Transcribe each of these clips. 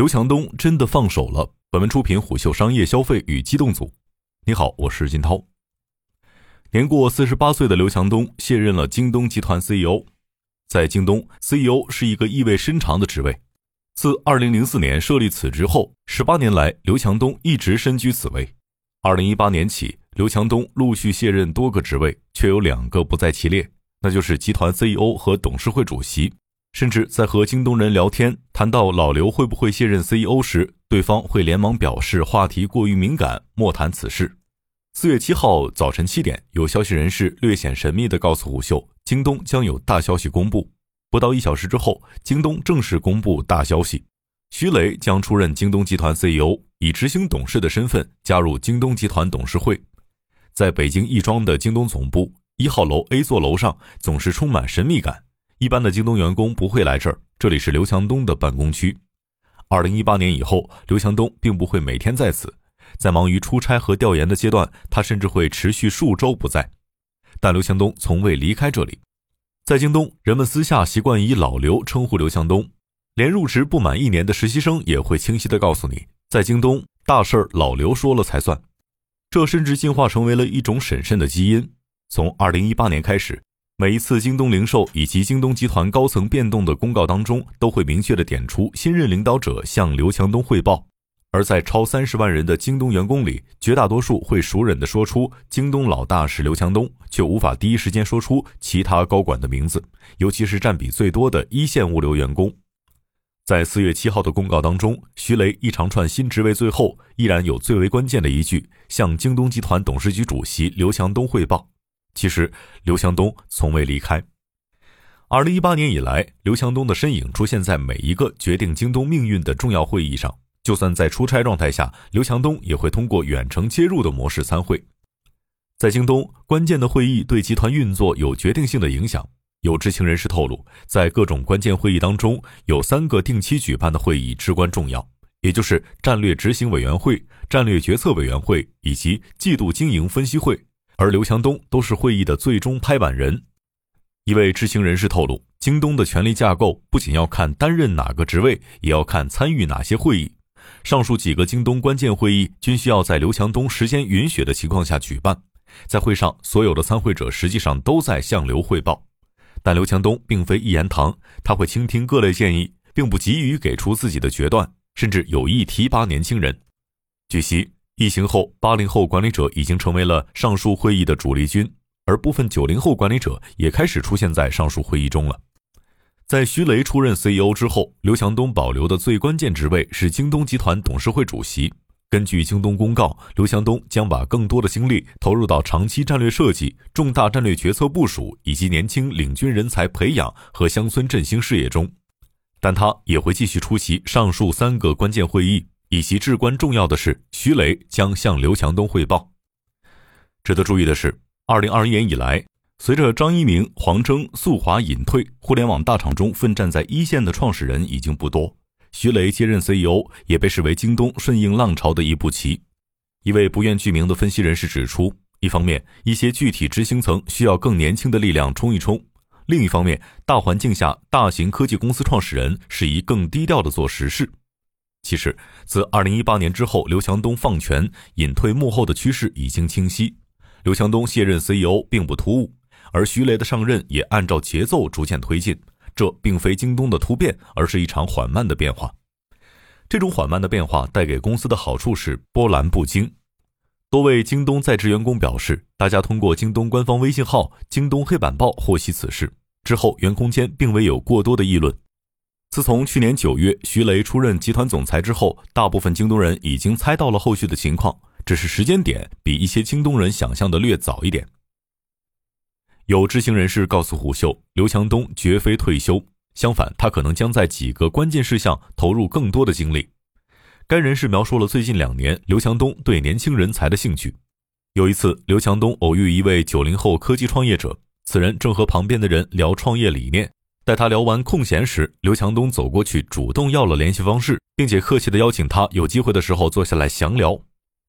刘强东真的放手了。本文出品虎嗅商业消费与机动组。你好，我是金涛。年过四十八岁的刘强东卸任了京东集团 CEO。在京东，CEO 是一个意味深长的职位。自二零零四年设立此职后，十八年来，刘强东一直身居此位。二零一八年起，刘强东陆续卸任多个职位，却有两个不在其列，那就是集团 CEO 和董事会主席。甚至在和京东人聊天谈到老刘会不会卸任 CEO 时，对方会连忙表示话题过于敏感，莫谈此事。四月七号早晨七点，有消息人士略显神秘地告诉虎嗅，京东将有大消息公布。不到一小时之后，京东正式公布大消息：徐雷将出任京东集团 CEO，以执行董事的身份加入京东集团董事会。在北京亦庄的京东总部一号楼 A 座楼上，总是充满神秘感。一般的京东员工不会来这儿，这里是刘强东的办公区。二零一八年以后，刘强东并不会每天在此，在忙于出差和调研的阶段，他甚至会持续数周不在。但刘强东从未离开这里。在京东，人们私下习惯以老刘称呼刘强东，连入职不满一年的实习生也会清晰地告诉你，在京东大事儿老刘说了才算。这甚至进化成为了一种审慎的基因。从二零一八年开始。每一次京东零售以及京东集团高层变动的公告当中，都会明确的点出新任领导者向刘强东汇报。而在超三十万人的京东员工里，绝大多数会熟忍的说出京东老大是刘强东，却无法第一时间说出其他高管的名字，尤其是占比最多的一线物流员工。在四月七号的公告当中，徐雷一长串新职位最后依然有最为关键的一句：向京东集团董事局主席刘强东汇报。其实，刘强东从未离开。二零一八年以来，刘强东的身影出现在每一个决定京东命运的重要会议上。就算在出差状态下，刘强东也会通过远程接入的模式参会。在京东，关键的会议对集团运作有决定性的影响。有知情人士透露，在各种关键会议当中，有三个定期举办的会议至关重要，也就是战略执行委员会、战略决策委员会以及季度经营分析会。而刘强东都是会议的最终拍板人。一位知情人士透露，京东的权力架构不仅要看担任哪个职位，也要看参与哪些会议。上述几个京东关键会议均需要在刘强东时间允许的情况下举办。在会上，所有的参会者实际上都在向刘汇报，但刘强东并非一言堂，他会倾听各类建议，并不急于给出自己的决断，甚至有意提拔年轻人。据悉。疫情后，八零后管理者已经成为了上述会议的主力军，而部分九零后管理者也开始出现在上述会议中了。在徐雷出任 CEO 之后，刘强东保留的最关键职位是京东集团董事会主席。根据京东公告，刘强东将把更多的精力投入到长期战略设计、重大战略决策部署以及年轻领军人才培养和乡村振兴事业中，但他也会继续出席上述三个关键会议。以及至关重要的是，徐雷将向刘强东汇报。值得注意的是，二零二一年以来，随着张一鸣、黄峥、速滑隐退，互联网大厂中奋战在一线的创始人已经不多。徐雷接任 CEO 也被视为京东顺应浪潮的一步棋。一位不愿具名的分析人士指出，一方面，一些具体执行层需要更年轻的力量冲一冲；另一方面，大环境下，大型科技公司创始人适宜更低调的做实事。其实，自二零一八年之后，刘强东放权隐退幕后的趋势已经清晰。刘强东卸任 CEO 并不突兀，而徐雷的上任也按照节奏逐渐推进。这并非京东的突变，而是一场缓慢的变化。这种缓慢的变化带给公司的好处是波澜不惊。多位京东在职员工表示，大家通过京东官方微信号“京东黑板报”获悉此事之后，员工间并未有过多的议论。自从去年九月徐雷出任集团总裁之后，大部分京东人已经猜到了后续的情况，只是时间点比一些京东人想象的略早一点。有知情人士告诉虎嗅，刘强东绝非退休，相反，他可能将在几个关键事项投入更多的精力。该人士描述了最近两年刘强东对年轻人才的兴趣。有一次，刘强东偶遇一位九零后科技创业者，此人正和旁边的人聊创业理念。待他聊完空闲时，刘强东走过去，主动要了联系方式，并且客气地邀请他有机会的时候坐下来详聊。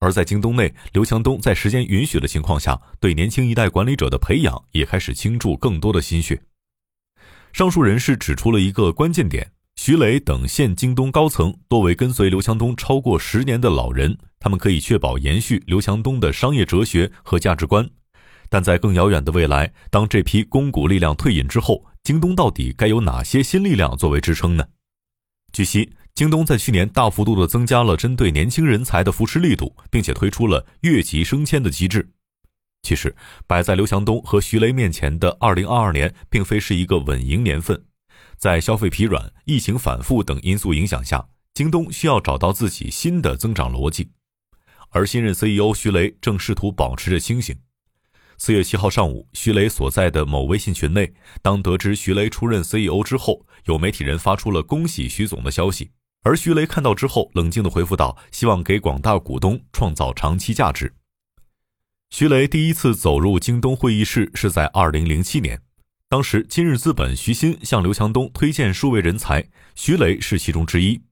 而在京东内，刘强东在时间允许的情况下，对年轻一代管理者的培养也开始倾注更多的心血。上述人士指出了一个关键点：徐雷等现京东高层多为跟随刘强东超过十年的老人，他们可以确保延续刘强东的商业哲学和价值观。但在更遥远的未来，当这批肱骨力量退隐之后，京东到底该有哪些新力量作为支撑呢？据悉，京东在去年大幅度的增加了针对年轻人才的扶持力度，并且推出了越级升迁的机制。其实，摆在刘强东和徐雷面前的2022年，并非是一个稳赢年份。在消费疲软、疫情反复等因素影响下，京东需要找到自己新的增长逻辑。而新任 CEO 徐雷正试图保持着清醒。四月七号上午，徐雷所在的某微信群内，当得知徐雷出任 CEO 之后，有媒体人发出了恭喜徐总的消息。而徐雷看到之后，冷静地回复道：“希望给广大股东创造长期价值。”徐雷第一次走入京东会议室是在二零零七年，当时今日资本徐新向刘强东推荐数位人才，徐雷是其中之一。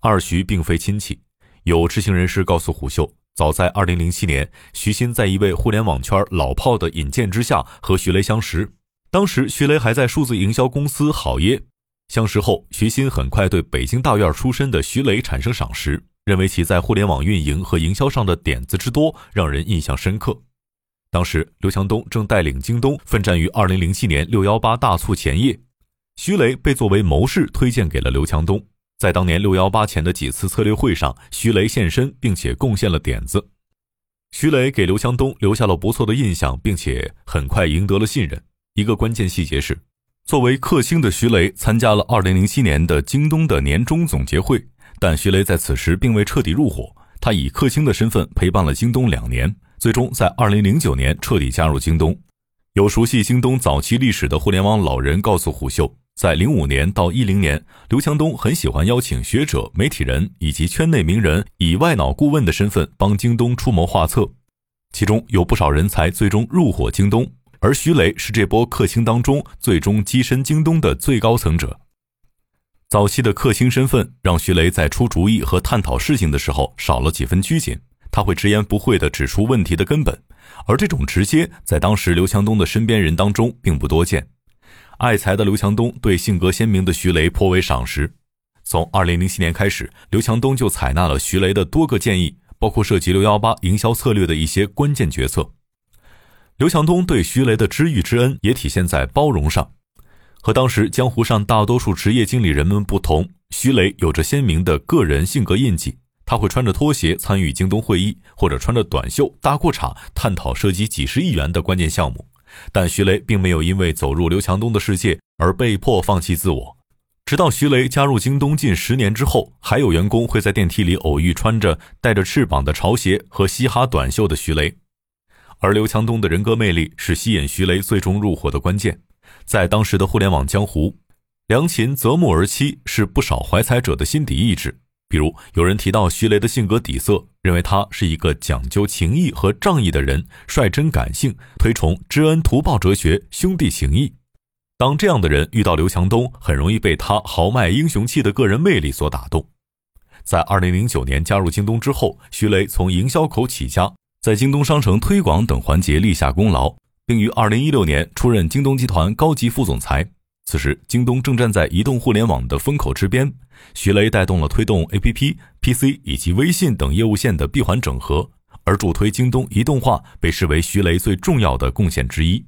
二徐并非亲戚，有知情人士告诉虎嗅。早在二零零七年，徐新在一位互联网圈老炮的引荐之下和徐雷相识。当时徐雷还在数字营销公司好耶。相识后，徐新很快对北京大院出身的徐雷产生赏识，认为其在互联网运营和营销上的点子之多让人印象深刻。当时刘强东正带领京东奋战于二零零七年六幺八大促前夜，徐雷被作为谋士推荐给了刘强东。在当年六幺八前的几次策略会上，徐雷现身，并且贡献了点子。徐雷给刘强东留下了不错的印象，并且很快赢得了信任。一个关键细节是，作为克星的徐雷参加了二零零七年的京东的年终总结会，但徐雷在此时并未彻底入伙。他以克星的身份陪伴了京东两年，最终在二零零九年彻底加入京东。有熟悉京东早期历史的互联网老人告诉虎嗅。在零五年到一零年，刘强东很喜欢邀请学者、媒体人以及圈内名人，以外脑顾问的身份帮京东出谋划策。其中有不少人才最终入伙京东，而徐雷是这波克星当中最终跻身京东的最高层者。早期的克星身份让徐雷在出主意和探讨事情的时候少了几分拘谨，他会直言不讳地指出问题的根本，而这种直接在当时刘强东的身边人当中并不多见。爱财的刘强东对性格鲜明的徐雷颇为赏识。从2007年开始，刘强东就采纳了徐雷的多个建议，包括涉及六幺八营销策略的一些关键决策。刘强东对徐雷的知遇之恩也体现在包容上。和当时江湖上大多数职业经理人们不同，徐雷有着鲜明的个人性格印记。他会穿着拖鞋参与京东会议，或者穿着短袖搭裤衩探讨涉及几十亿元的关键项目。但徐雷并没有因为走入刘强东的世界而被迫放弃自我。直到徐雷加入京东近十年之后，还有员工会在电梯里偶遇穿着带着翅膀的潮鞋和嘻哈短袖的徐雷。而刘强东的人格魅力是吸引徐雷最终入伙的关键。在当时的互联网江湖，良禽择木而栖是不少怀才者的心底意志。比如，有人提到徐雷的性格底色，认为他是一个讲究情义和仗义的人，率真感性，推崇知恩图报哲学，兄弟情义。当这样的人遇到刘强东，很容易被他豪迈英雄气的个人魅力所打动。在二零零九年加入京东之后，徐雷从营销口起家，在京东商城推广等环节立下功劳，并于二零一六年出任京东集团高级副总裁。此时，京东正站在移动互联网的风口之边。徐雷带动了推动 APP、PC 以及微信等业务线的闭环整合，而助推京东移动化被视为徐雷最重要的贡献之一。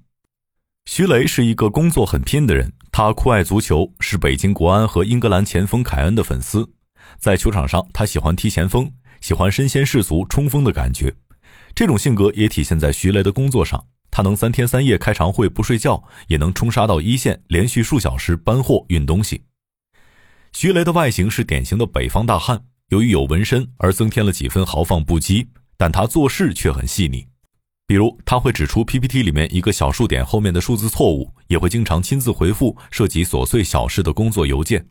徐雷是一个工作很拼的人，他酷爱足球，是北京国安和英格兰前锋凯恩的粉丝。在球场上，他喜欢踢前锋，喜欢身先士卒、冲锋的感觉。这种性格也体现在徐雷的工作上，他能三天三夜开长会不睡觉，也能冲杀到一线，连续数小时搬货运东西。徐雷的外形是典型的北方大汉，由于有纹身而增添了几分豪放不羁，但他做事却很细腻。比如，他会指出 PPT 里面一个小数点后面的数字错误，也会经常亲自回复涉及琐碎小事的工作邮件。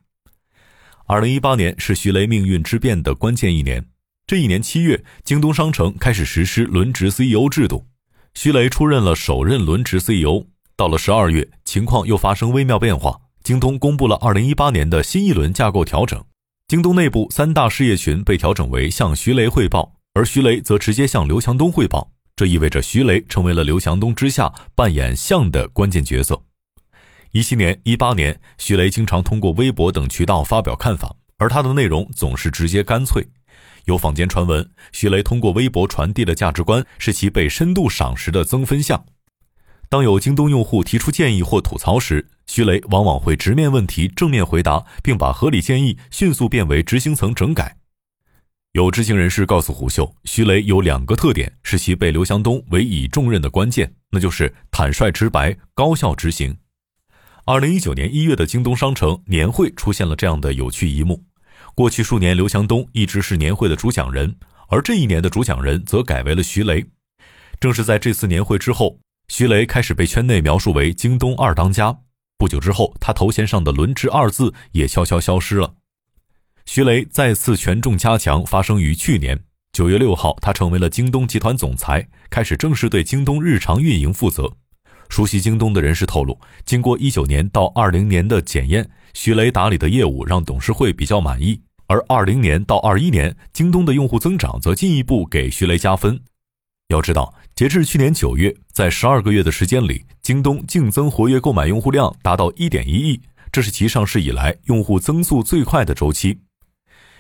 二零一八年是徐雷命运之变的关键一年，这一年七月，京东商城开始实施轮值 CEO 制度，徐雷出任了首任轮值 CEO。到了十二月，情况又发生微妙变化。京东公布了二零一八年的新一轮架构调整，京东内部三大事业群被调整为向徐雷汇报，而徐雷则直接向刘强东汇报。这意味着徐雷成为了刘强东之下扮演相的关键角色。一七年、一八年，徐雷经常通过微博等渠道发表看法，而他的内容总是直接干脆。有坊间传闻，徐雷通过微博传递的价值观是其被深度赏识的增分项。当有京东用户提出建议或吐槽时，徐雷往往会直面问题，正面回答，并把合理建议迅速变为执行层整改。有知情人士告诉虎嗅，徐雷有两个特点是其被刘强东委以重任的关键，那就是坦率直白、高效执行。二零一九年一月的京东商城年会出现了这样的有趣一幕。过去数年，刘强东一直是年会的主讲人，而这一年的主讲人则改为了徐雷。正是在这次年会之后，徐雷开始被圈内描述为京东二当家。不久之后，他头衔上的“轮值”二字也悄悄消失了。徐雷再次权重加强发生于去年九月六号，他成为了京东集团总裁，开始正式对京东日常运营负责。熟悉京东的人士透露，经过一九年到二零年的检验，徐雷打理的业务让董事会比较满意。而二零年到二一年，京东的用户增长则进一步给徐雷加分。要知道，截至去年九月，在十二个月的时间里，京东净增活跃购买用户量达到一点一亿，这是其上市以来用户增速最快的周期。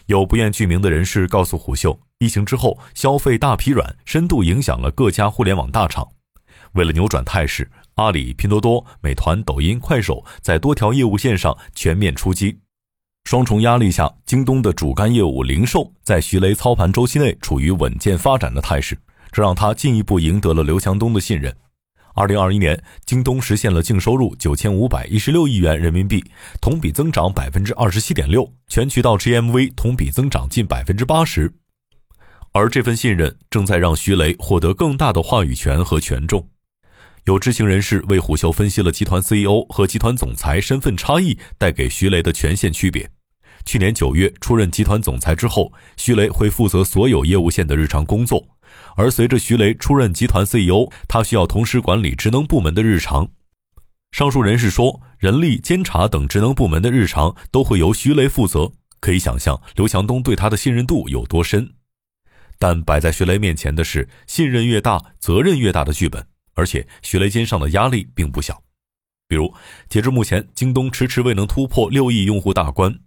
有不愿具名的人士告诉虎嗅，疫情之后消费大疲软，深度影响了各家互联网大厂。为了扭转态势，阿里、拼多多、美团、抖音、快手在多条业务线上全面出击。双重压力下，京东的主干业务零售在徐雷操盘周期内处于稳健发展的态势，这让他进一步赢得了刘强东的信任。二零二一年，京东实现了净收入九千五百一十六亿元人民币，同比增长百分之二十七点六，全渠道 GMV 同比增长近百分之八十。而这份信任正在让徐雷获得更大的话语权和权重。有知情人士为虎嗅分析了集团 CEO 和集团总裁身份差异带给徐雷的权限区别。去年九月出任集团总裁之后，徐雷会负责所有业务线的日常工作，而随着徐雷出任集团 CEO，他需要同时管理职能部门的日常。上述人士说，人力监察等职能部门的日常都会由徐雷负责，可以想象刘强东对他的信任度有多深。但摆在徐雷面前的是信任越大，责任越大的剧本，而且徐雷肩上的压力并不小。比如，截至目前，京东迟迟未能突破六亿用户大关。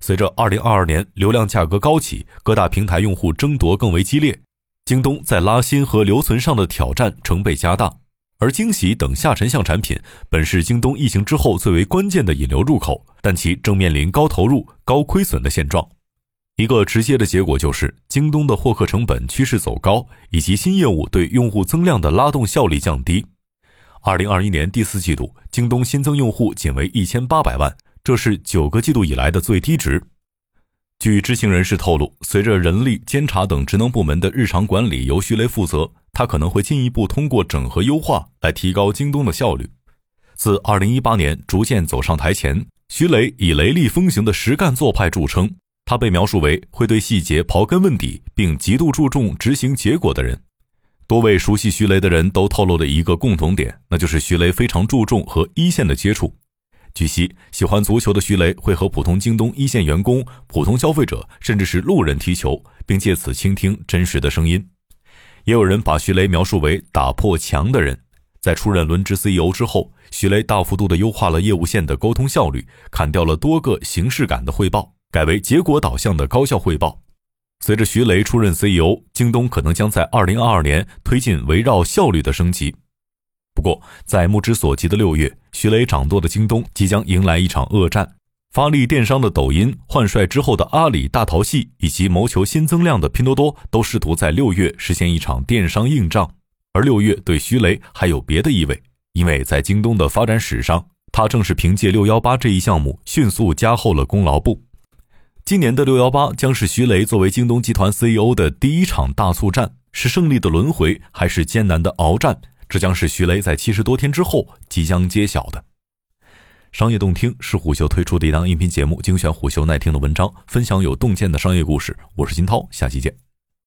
随着2022年流量价格高企，各大平台用户争夺更为激烈，京东在拉新和留存上的挑战成倍加大。而惊喜等下沉向产品本是京东疫情之后最为关键的引流入口，但其正面临高投入、高亏损的现状。一个直接的结果就是，京东的获客成本趋势走高，以及新业务对用户增量的拉动效率降低。2021年第四季度，京东新增用户仅为1800万。这是九个季度以来的最低值。据知情人士透露，随着人力监察等职能部门的日常管理由徐雷负责，他可能会进一步通过整合优化来提高京东的效率。自2018年逐渐走上台前，徐雷以雷厉风行的实干做派著称。他被描述为会对细节刨根问底，并极度注重执行结果的人。多位熟悉徐雷的人都透露了一个共同点，那就是徐雷非常注重和一线的接触。据悉，喜欢足球的徐雷会和普通京东一线员工、普通消费者，甚至是路人踢球，并借此倾听真实的声音。也有人把徐雷描述为打破墙的人。在出任轮值 CEO 之后，徐雷大幅度地优化了业务线的沟通效率，砍掉了多个形式感的汇报，改为结果导向的高效汇报。随着徐雷出任 CEO，京东可能将在2022年推进围绕效率的升级。不过，在目之所及的六月，徐雷掌舵的京东即将迎来一场恶战。发力电商的抖音、换帅之后的阿里、大淘系，以及谋求新增量的拼多多，都试图在六月实现一场电商硬仗。而六月对徐雷还有别的意味，因为在京东的发展史上，他正是凭借六幺八这一项目迅速加厚了功劳簿。今年的六幺八将是徐雷作为京东集团 CEO 的第一场大促战，是胜利的轮回，还是艰难的鏖战？这将是徐雷在七十多天之后即将揭晓的。商业洞听是虎嗅推出的一档音频节目，精选虎嗅耐听的文章，分享有洞见的商业故事。我是金涛，下期见。